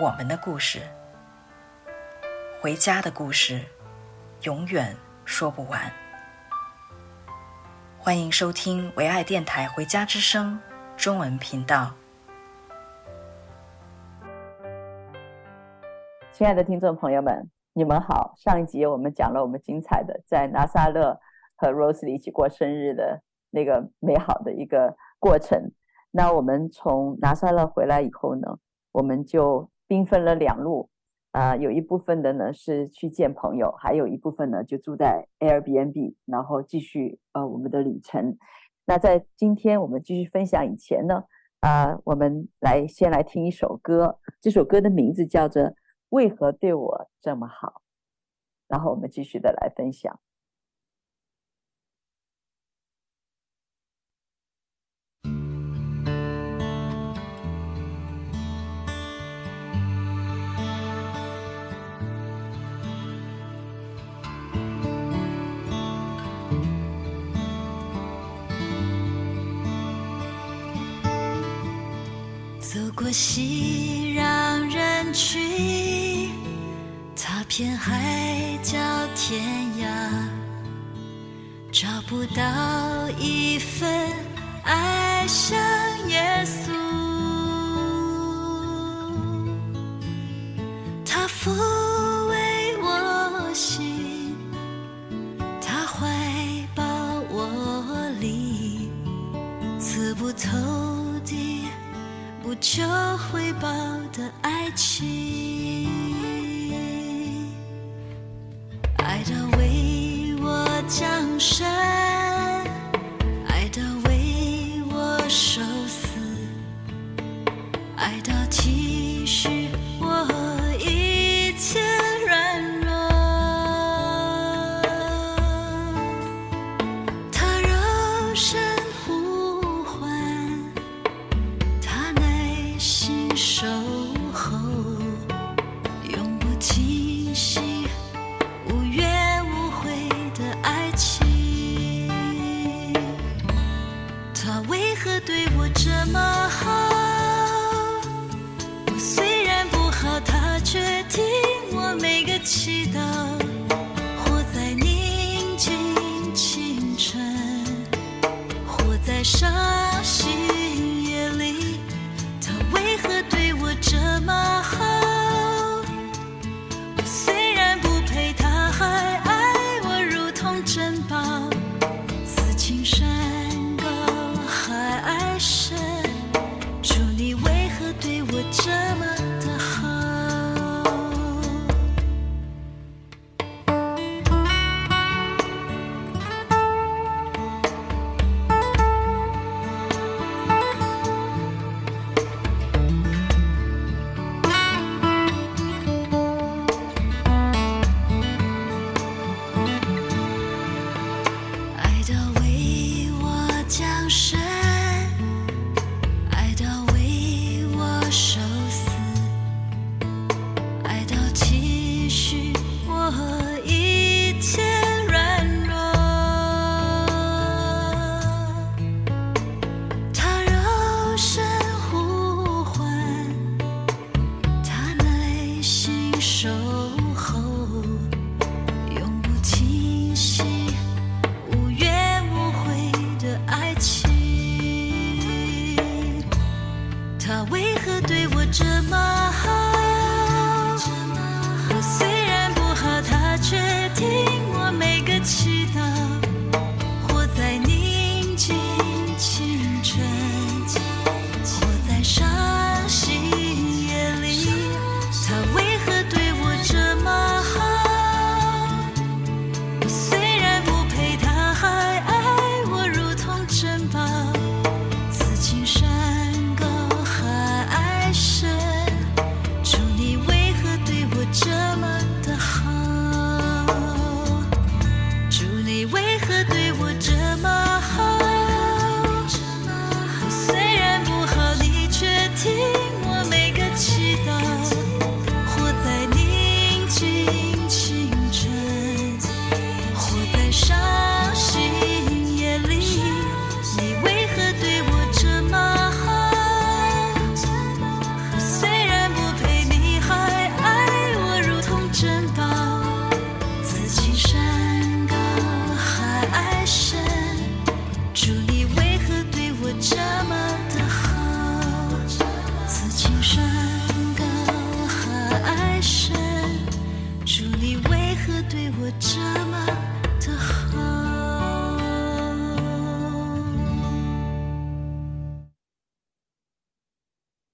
我们的故事，回家的故事，永远说不完。欢迎收听唯爱电台《回家之声》中文频道。亲爱的听众朋友们，你们好。上一集我们讲了我们精彩的在拿撒勒和 Rose 一起过生日的那个美好的一个过程。那我们从拿撒勒回来以后呢，我们就兵分了两路，啊、有一部分的呢是去见朋友，还有一部分呢就住在 Airbnb，然后继续呃我们的旅程。那在今天我们继续分享以前呢，啊、我们来先来听一首歌，这首歌的名字叫做《为何对我这么好》，然后我们继续的来分享。过熙攘人群，踏遍海角天涯，找不到一份爱像耶稣。他抚慰我心，他怀抱我灵，刺不透。求回报的爱情，祈祷，活在宁静清晨，活在山。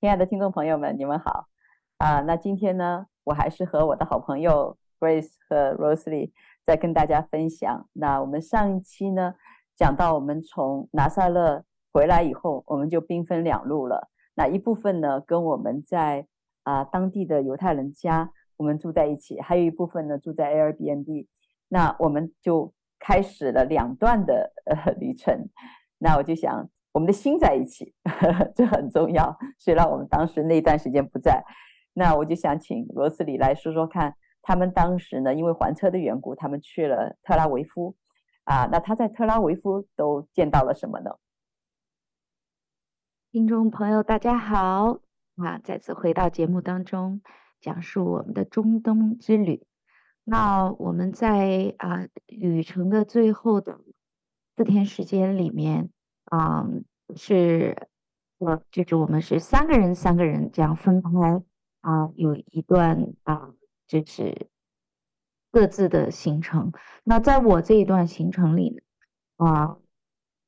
亲爱的听众朋友们，你们好啊！那今天呢，我还是和我的好朋友 Grace 和 Rosalie 在跟大家分享。那我们上一期呢，讲到我们从拿撒勒回来以后，我们就兵分两路了。那一部分呢，跟我们在啊当地的犹太人家，我们住在一起；还有一部分呢，住在 Airbnb。那我们就开始了两段的呃旅程。那我就想。我们的心在一起，这很重要。虽然我们当时那段时间不在，那我就想请罗斯里来说说看，他们当时呢，因为还车的缘故，他们去了特拉维夫，啊，那他在特拉维夫都见到了什么呢？听众朋友，大家好，啊，再次回到节目当中，讲述我们的中东之旅。那我们在啊旅程的最后的四天时间里面。嗯，是，我就是我们是三个人，三个人这样分开啊，有一段啊，就是各自的行程。那在我这一段行程里啊，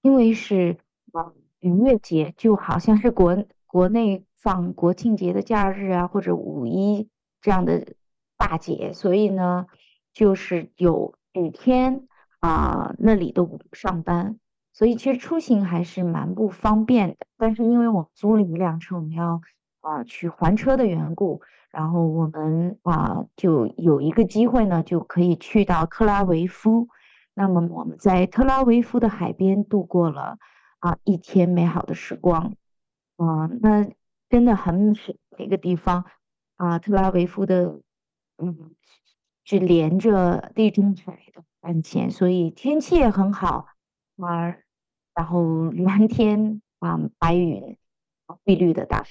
因为是啊逾越节，就好像是国国内放国庆节的假日啊，或者五一这样的大节，所以呢，就是有五天啊，那里都不上班。所以其实出行还是蛮不方便的，但是因为我租了一辆车，我们要啊、去还车的缘故，然后我们啊、就有一个机会呢，就可以去到特拉维夫。那么我们在特拉维夫的海边度过了啊、一天美好的时光，啊、那真的很美的一个地方啊、特拉维夫的嗯是连着地中海的岸线，所以天气也很好，啊。然后蓝天啊，白云，碧绿的大海，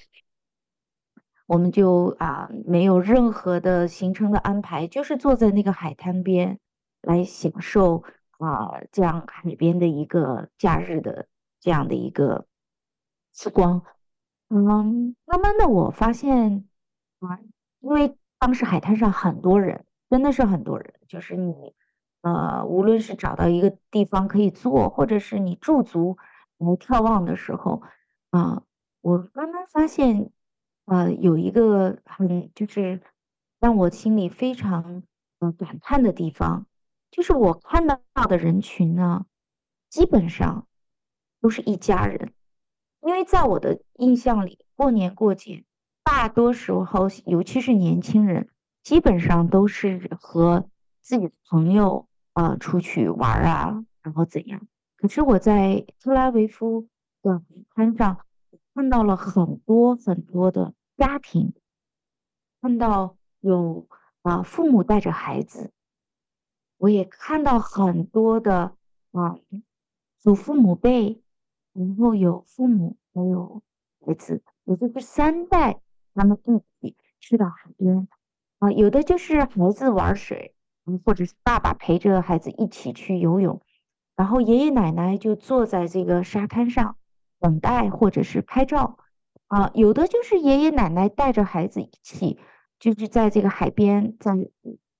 我们就啊没有任何的行程的安排，就是坐在那个海滩边来享受啊这样海边的一个假日的这样的一个时光。嗯，慢慢的我发现啊，因为当时海滩上很多人，真的是很多人，就是你。呃，无论是找到一个地方可以坐，或者是你驻足来眺望的时候，啊、我刚刚发现，呃，有一个很就是让我心里非常呃感叹的地方，就是我看到的人群呢，基本上都是一家人，因为在我的印象里，过年过节，大多时候，尤其是年轻人，基本上都是和自己的朋友。啊、呃，出去玩啊，然后怎样？可是我在特拉维夫的海滩上看到了很多很多的家庭，看到有啊、呃、父母带着孩子，我也看到很多的啊祖父母辈，然后有父母还有孩子，也就是三代他们一起去到海边啊，有的就是孩子玩水。或者是爸爸陪着孩子一起去游泳，然后爷爷奶奶就坐在这个沙滩上等待，或者是拍照。啊，有的就是爷爷奶奶带着孩子一起，就是在这个海边，在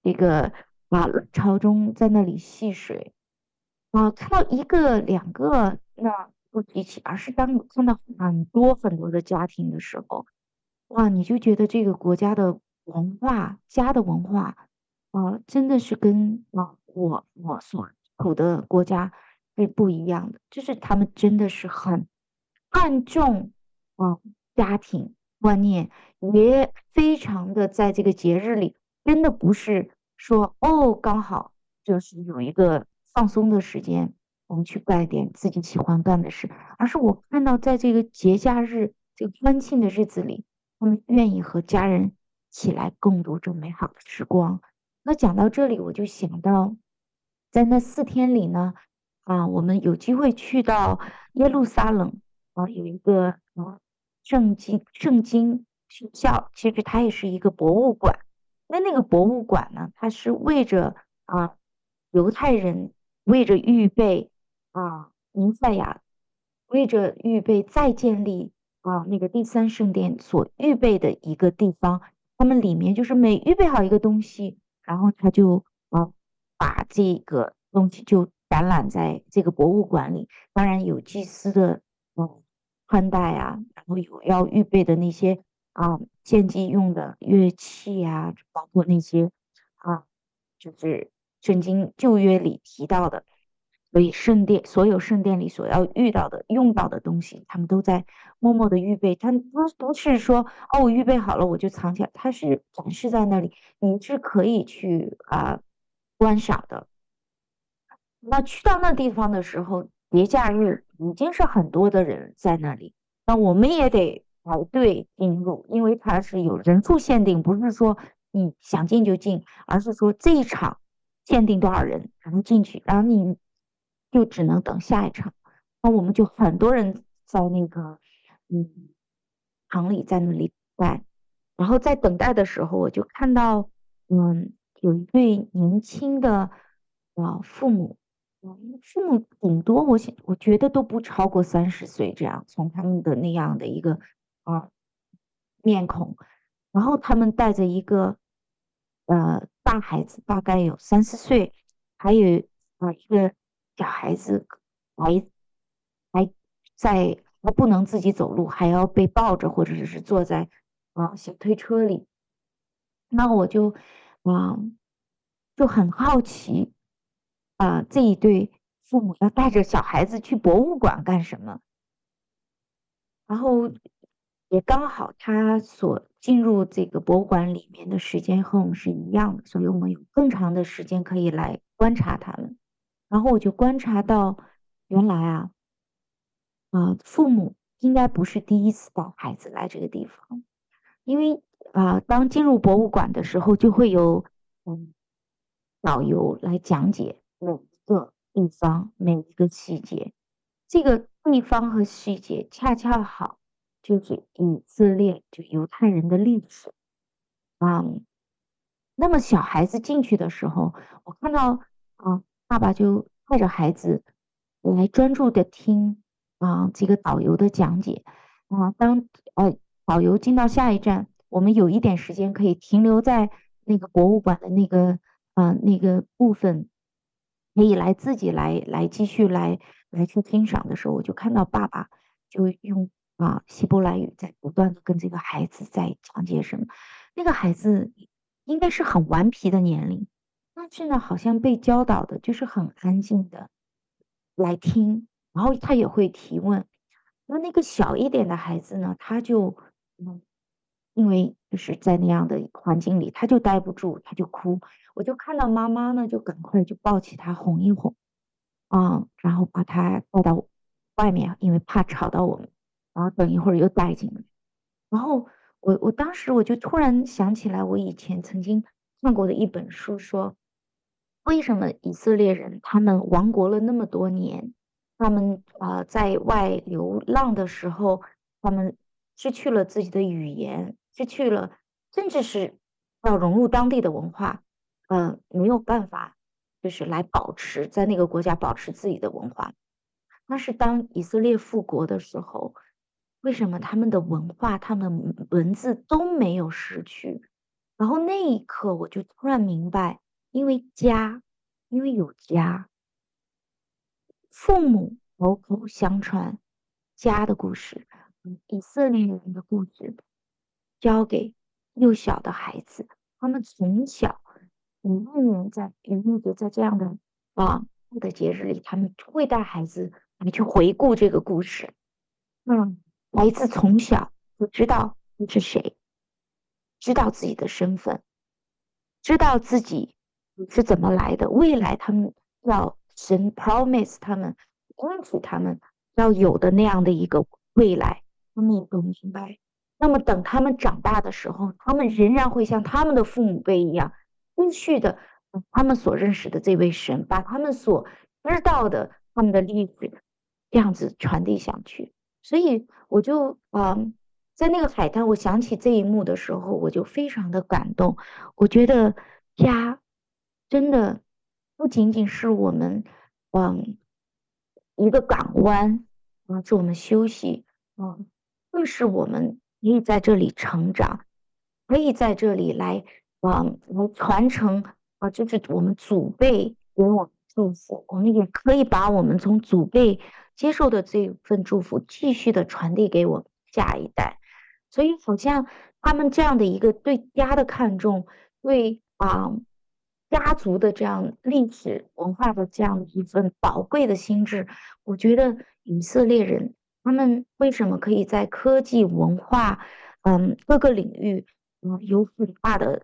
这个啊潮中在那里戏水。啊，看到一个两个那不提起，而是当你看到很多很多的家庭的时候，哇，你就觉得这个国家的文化，家的文化。啊，真的是跟啊我我所处的国家是不一样的，就是他们真的是很看重啊家庭观念，也非常的在这个节日里，真的不是说哦刚好就是有一个放松的时间，我们去干一点自己喜欢干的事，而是我看到在这个节假日这个欢庆的日子里，他们愿意和家人起来共度这美好的时光。那讲到这里，我就想到，在那四天里呢，啊，我们有机会去到耶路撒冷啊，有一个啊圣经圣经学校，其实它也是一个博物馆。那那个博物馆呢，它是为着啊犹太人为着预备啊弥赛亚，为着预备再建立啊那个第三圣殿所预备的一个地方。他们里面就是每预备好一个东西。然后他就啊，把这个东西就展览在这个博物馆里。当然有祭司的嗯穿戴啊，然后有要预备的那些啊献祭用的乐器啊，包括那些啊，就是圣经旧约里提到的。所以圣殿所有圣殿里所要遇到的用到的东西，他们都在默默的预备。他不不是说哦，我预备好了我就藏起来，他是展示在那里，你是可以去啊、观赏的。那去到那地方的时候，节假日已经是很多的人在那里，那我们也得排队进入，因为它是有人数限定，不是说你想进就进，而是说这一场限定多少人才能进去，然后你。就只能等下一场，那我们就很多人在那个嗯场里在那里待，然后在等待的时候，我就看到嗯有一对年轻的啊父母，父母顶多我想我觉得都不超过三十岁这样，从他们的那样的一个啊面孔，然后他们带着一个呃大孩子，大概有三四岁，还有啊一个。小孩子还还在还不能自己走路，还要被抱着，或者是坐在啊小推车里。那我就啊就很好奇啊，这一对父母要带着小孩子去博物馆干什么？然后也刚好他所进入这个博物馆里面的时间和我们是一样的，所以我们有更长的时间可以来观察他们。然后我就观察到，原来啊，啊、父母应该不是第一次带孩子来这个地方，因为啊、当进入博物馆的时候，就会有嗯导游来讲解每一个地方每一个细节，这个地方和细节恰恰好就是以色列就犹太人的历史啊、那么小孩子进去的时候，我看到啊。爸爸就带着孩子来专注的听啊这个导游的讲解啊。当呃导游进到下一站，我们有一点时间可以停留在那个博物馆的那个啊那个部分，可以来自己来来继续来来去欣赏的时候，我就看到爸爸就用啊希伯来语在不断的跟这个孩子在讲解什么。那个孩子应该是很顽皮的年龄。但是呢，好像被教导的就是很安静的来听，然后他也会提问。那那个小一点的孩子呢，他就嗯，因为就是在那样的环境里，他就待不住，他就哭。我就看到妈妈呢，就赶快就抱起他哄一哄，啊、然后把他带到外面，因为怕吵到我们。然后等一会儿又带进来。然后我我当时我就突然想起来，我以前曾经看过的一本书说。为什么以色列人他们亡国了那么多年，他们啊、呃、在外流浪的时候，他们失去了自己的语言，失去了，甚至是要融入当地的文化，嗯、没有办法，就是来保持在那个国家保持自己的文化。但是当以色列复国的时候，为什么他们的文化、他们文字都没有失去？然后那一刻，我就突然明白。因为家，因为有家，父母口口相传家的故事，以色列人的故事，交给幼小的孩子，他们从小一年在一年就在这样的啊的节日里，他们会带孩子来去回顾这个故事。嗯，孩子从小就知道你是谁，知道自己的身份，知道自己。是怎么来的？未来他们要神 promise 他们，应许他们要有的那样的一个未来，他们也都明白。那么等他们长大的时候，他们仍然会像他们的父母辈一样，继续的他们所认识的这位神，把他们所知道的他们的历史这样子传递下去。所以我就啊、在那个海滩，我想起这一幕的时候，我就非常的感动。我觉得家。真的不仅仅是我们，嗯，一个港湾，啊，是我们休息，嗯，更是我们可以在这里成长，可以在这里来，嗯，来传承，啊，就是我们祖辈给我们祝福，我们也可以把我们从祖辈接受的这份祝福，继续的传递给我们下一代。所以，好像他们这样的一个对家的看重，对啊家族的这样历史文化的这样一份宝贵的心智，我觉得以色列人他们为什么可以在科技文化，嗯各个领域，嗯有很大的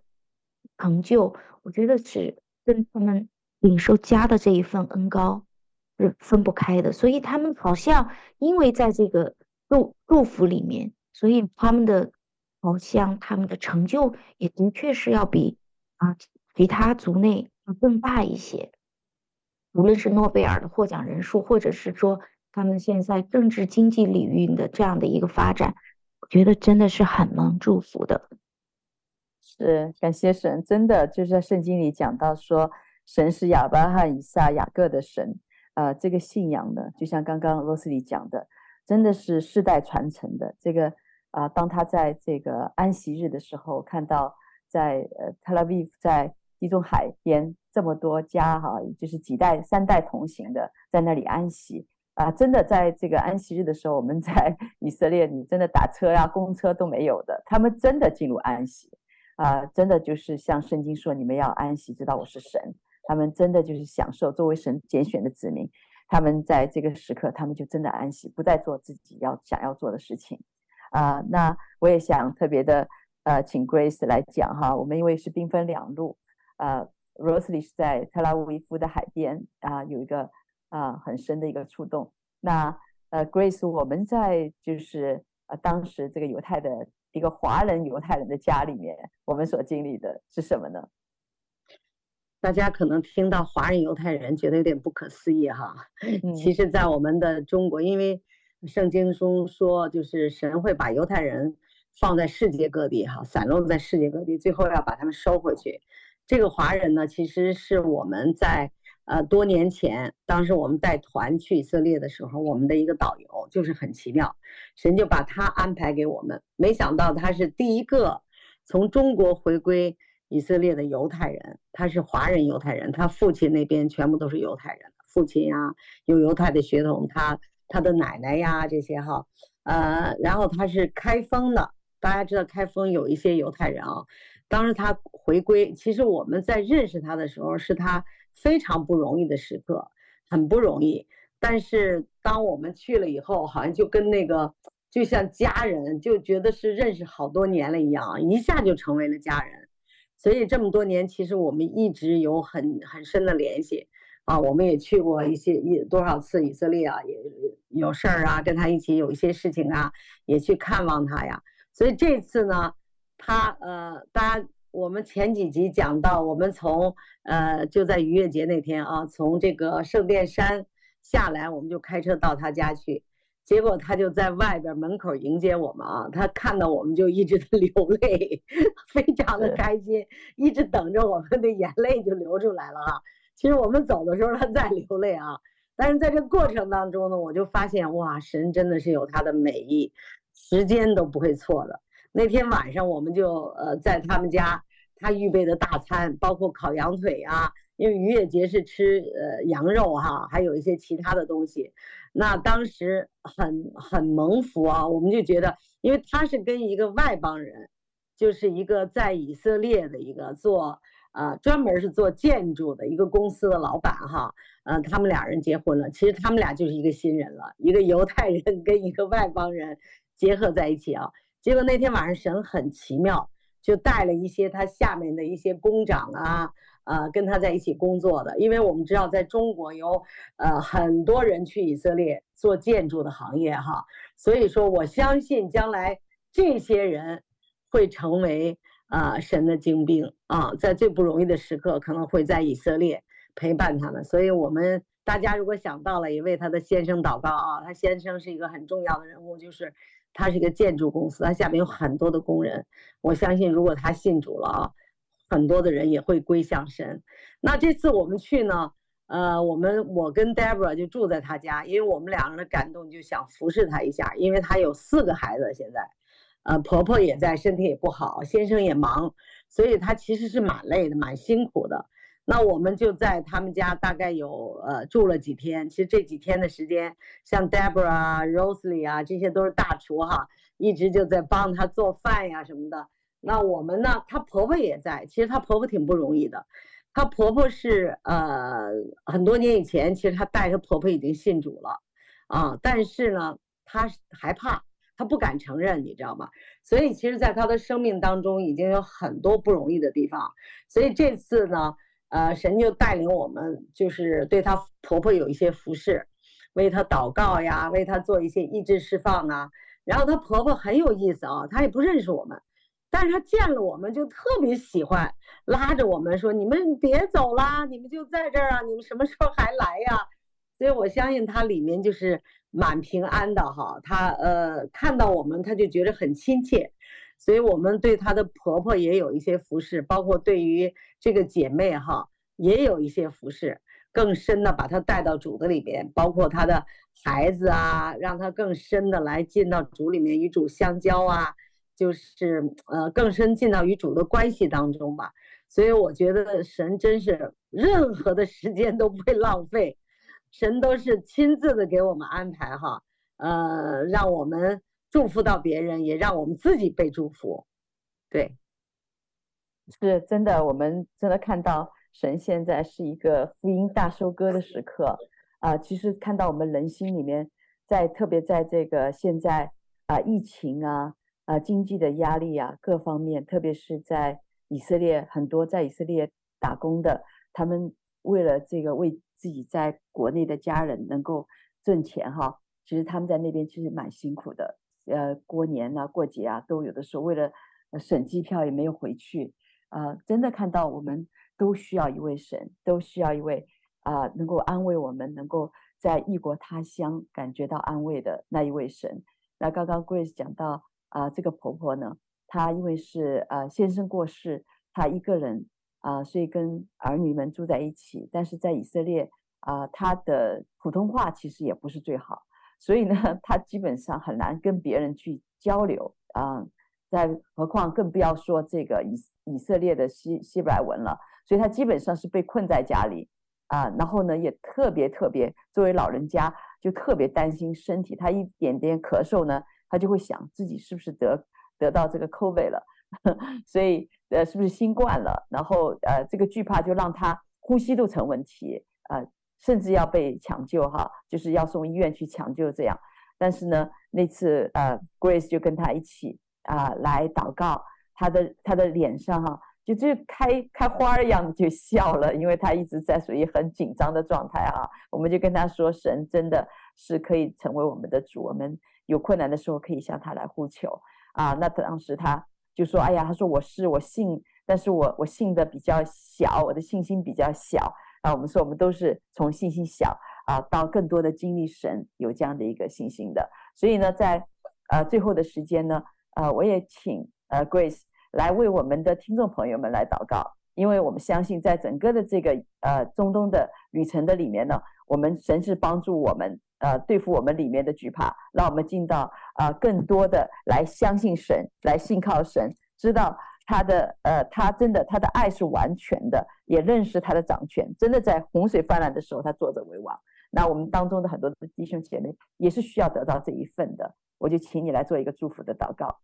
成就，我觉得是跟他们领受家的这一份恩膏是分不开的。所以他们好像因为在这个祝祝福里面。所以他们的好像他们的成就也的确是要比啊其他族内要更大一些，无论是诺贝尔的获奖人数，或者是说他们现在政治经济领域的这样的一个发展，我觉得真的是很能祝福的。是，感谢神，真的就是在圣经里讲到说，神是亚伯拉罕、以撒、雅各的神，呃，这个信仰呢，就像刚刚罗斯里讲的，真的是世代传承的这个。啊，当他在这个安息日的时候，看到在呃特拉维夫在地中海边这么多家哈、就是几代三代同行的在那里安息啊，真的在这个安息日的时候，我们在 以色列，你真的打车呀、啊、公车都没有的，他们真的进入安息啊，真的就是像圣经说，你们要安息，知道我是神，他们真的就是享受作为神拣选的子民，他们在这个时刻，他们就真的安息，不再做自己要想要做的事情。啊、那我也想特别的呃，请 Grace 来讲哈。我们因为是兵分两路，呃，Rosely 是在特拉维夫的海边啊、呃，有一个啊、呃、很深的一个触动。那呃，Grace，我们在就是呃当时这个犹太的一个华人犹太人的家里面，我们所经历的是什么呢？大家可能听到华人犹太人觉得有点不可思议哈。其实，在我们的中国，因为圣经中说，就是神会把犹太人放在世界各地，哈，散落在世界各地，最后要把他们收回去。这个华人呢，其实是我们在呃多年前，当时我们带团去以色列的时候，我们的一个导游，就是很奇妙，神就把他安排给我们。没想到他是第一个从中国回归以色列的犹太人，他是华人犹太人，他父亲那边全部都是犹太人，父亲呀有犹太的血统，他。他的奶奶呀，这些哈，呃，然后他是开封的，大家知道开封有一些犹太人啊。当时他回归，其实我们在认识他的时候，是他非常不容易的时刻，很不容易。但是当我们去了以后，好像就跟那个就像家人，就觉得是认识好多年了一样，一下就成为了家人。所以这么多年，其实我们一直有很很深的联系。啊，我们也去过一些一多少次以色列啊，也有事儿啊，跟他一起有一些事情啊，也去看望他呀。所以这次呢，他呃，大家我们前几集讲到，我们从呃就在逾越节那天啊，从这个圣殿山下来，我们就开车到他家去，结果他就在外边门口迎接我们啊，他看到我们就一直在 流泪，非常的开心，一直等着我们的眼泪就流出来了啊。其实我们走的时候他在流泪啊，但是在这过程当中呢，我就发现哇，神真的是有他的美意，时间都不会错的。那天晚上我们就呃在他们家，他预备的大餐包括烤羊腿啊，因为逾越节是吃呃羊肉哈，还有一些其他的东西。那当时很很蒙福啊，我们就觉得，因为他是跟一个外邦人，就是一个在以色列的一个做。啊，专门是做建筑的一个公司的老板哈，呃，他们俩人结婚了，其实他们俩就是一个新人了，一个犹太人跟一个外邦人结合在一起啊。结果那天晚上神很奇妙，就带了一些他下面的一些工长啊，呃，跟他在一起工作的，因为我们知道在中国有呃很多人去以色列做建筑的行业哈，所以说我相信将来这些人会成为。呃，神的精兵啊，在最不容易的时刻，可能会在以色列陪伴他们。所以，我们大家如果想到了，也为他的先生祷告啊。他先生是一个很重要的人物，就是他是一个建筑公司，他下面有很多的工人。我相信，如果他信主了啊，很多的人也会归向神。那这次我们去呢，呃，我们我跟 Deborah 就住在他家，因为我们两个人的感动，就想服侍他一下，因为他有四个孩子现在。呃，婆婆也在，身体也不好，先生也忙，所以他其实是蛮累的，蛮辛苦的。那我们就在他们家大概有呃住了几天。其实这几天的时间，像 Deborah、Rosely 啊，这些都是大厨哈，一直就在帮他做饭呀什么的。那我们呢，她婆婆也在。其实她婆婆挺不容易的，她婆婆是呃很多年以前，其实她带着婆婆已经信主了啊，但是呢，她害怕，她不敢承认，你知道吗？所以其实，在她的生命当中，已经有很多不容易的地方。所以这次呢。呃，神就带领我们，就是对她婆婆有一些服侍，为她祷告呀，为她做一些意志释放啊。然后她婆婆很有意思啊，她也不认识我们，但是她见了我们就特别喜欢，拉着我们说：“你们别走啦，你们就在这儿啊，你们什么时候还来呀？”所以我相信她里面就是蛮平安的哈。她呃看到我们，她就觉得很亲切。所以我们对她的婆婆也有一些服侍，包括对于这个姐妹哈，也有一些服侍，更深的把她带到主的里边，包括她的孩子啊，让她更深的来进到主里面与主相交啊，就是呃更深进到与主的关系当中吧。所以我觉得神真是任何的时间都不会浪费，神都是亲自的给我们安排哈，呃，让我们。祝福到别人，也让我们自己被祝福。对，是真的。我们真的看到神现在是一个福音大收割的时刻啊！其实看到我们人心里面，在特别在这个现在啊疫情啊啊经济的压力啊各方面，特别是在以色列，很多在以色列打工的，他们为了这个为自己在国内的家人能够挣钱哈，其实他们在那边其实蛮辛苦的。呃，过年啊，过节啊，都有的时候为了省机票也没有回去啊、呃。真的看到我们都需要一位神，都需要一位啊、能够安慰我们，能够在异国他乡感觉到安慰的那一位神。那刚刚 Grace 讲到啊、这个婆婆呢，她因为是呃先生过世，她一个人啊、所以跟儿女们住在一起，但是在以色列啊、她的普通话其实也不是最好。所以呢，他基本上很难跟别人去交流啊，再何况更不要说这个以以色列的希希伯来文了。所以他基本上是被困在家里啊，然后呢，也特别特别作为老人家，就特别担心身体。他一点点咳嗽呢，他就会想自己是不是得得到这个 COVID 了，所以呃，是不是新冠了？然后呃，这个惧怕就让他呼吸都成问题啊。甚至要被抢救哈，就是要送医院去抢救这样。但是呢，那次呃，Grace 就跟他一起啊、来祷告，他的他的脸上哈，就就开开花儿一样就笑了，因为他一直在属于很紧张的状态啊。我们就跟他说，神真的是可以成为我们的主，我们有困难的时候可以向他来呼求啊。那当时他就说，哎呀，他说我是我信，但是我我信的比较小，我的信心比较小。啊，我们说我们都是从信心小啊，到更多的经历神有这样的一个信心的。所以呢，在呃最后的时间呢，呃，我也请呃 Grace 来为我们的听众朋友们来祷告，因为我们相信在整个的这个呃中东的旅程的里面呢，我们神是帮助我们呃对付我们里面的惧怕，让我们进到啊、呃、更多的来相信神，来信靠神，知道。他的呃，他真的他的爱是完全的，也认识他的掌权，真的在洪水泛滥的时候，他坐着为王。那我们当中的很多的弟兄姐妹也是需要得到这一份的，我就请你来做一个祝福的祷告。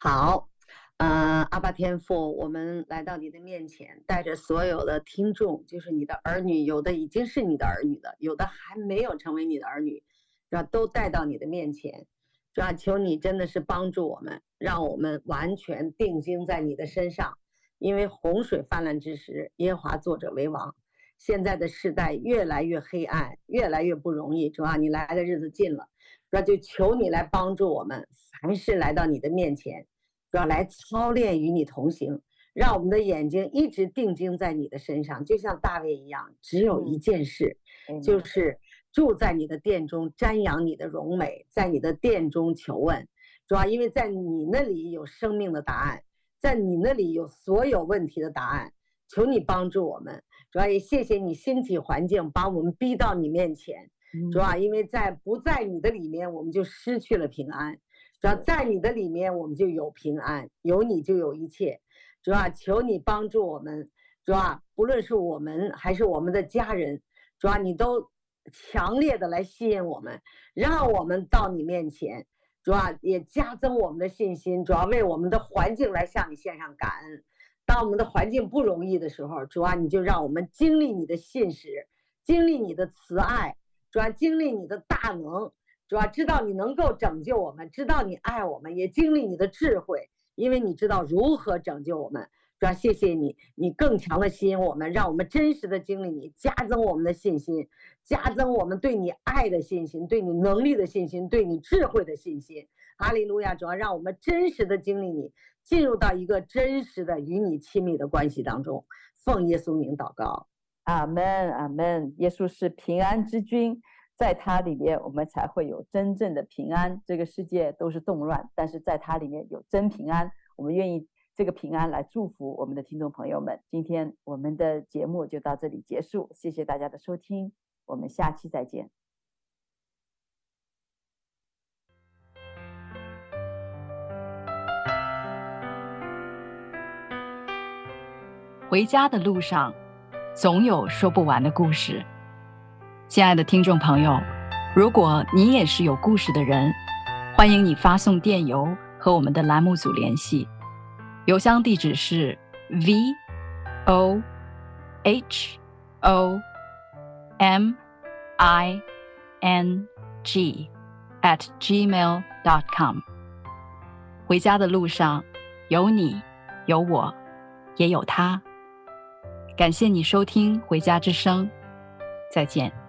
好，呃，阿爸天父，我们来到你的面前，带着所有的听众，就是你的儿女，有的已经是你的儿女的，有的还没有成为你的儿女，是吧？都带到你的面前。主啊，求你真的是帮助我们，让我们完全定睛在你的身上，因为洪水泛滥之时，耶和华作者为王。现在的世代越来越黑暗，越来越不容易。主啊，你来的日子近了，那就求你来帮助我们，凡事来到你的面前，主要来操练与你同行，让我们的眼睛一直定睛在你的身上，就像大卫一样，只有一件事，就是。住在你的殿中，瞻仰你的荣美，在你的殿中求问，主要因为在你那里有生命的答案，在你那里有所有问题的答案。求你帮助我们，主要也谢谢你兴起环境，把我们逼到你面前。主要因为在不在你的里面，我们就失去了平安；主要在你的里面，我们就有平安，有你就有一切。主要求你帮助我们，主啊，不论是我们还是我们的家人，主啊，你都强烈的来吸引我们，让我们到你面前，主啊，也加增我们的信心，主要为我们的环境来向你献上感恩。当我们的环境不容易的时候，主啊，你就让我们经历你的信实，经历你的慈爱，主啊，经历你的大能，主啊，知道你能够拯救我们，知道你爱我们，也经历你的智慧，因为你知道如何拯救我们。主要，谢谢你，你更强的吸引我们，让我们真实的经历你，加增我们的信心，加增我们对你爱的信心，对你能力的信心，对你智慧的信心。哈利路亚！主要让我们真实的经历你，进入到一个真实的与你亲密的关系当中。奉耶稣名祷告，阿门，阿门。耶稣是平安之君，在他里面我们才会有真正的平安。这个世界都是动乱，但是在他里面有真平安。我们愿意。这个平安来祝福我们的听众朋友们。今天我们的节目就到这里结束，谢谢大家的收听，我们下期再见。回家的路上，总有说不完的故事。亲爱的听众朋友，如果你也是有故事的人，欢迎你发送电邮和我们的栏目组联系。邮箱地址是 v o h o m i n g at gmail dot com。回家的路上，有你，有我，也有他。感谢你收听《回家之声》，再见。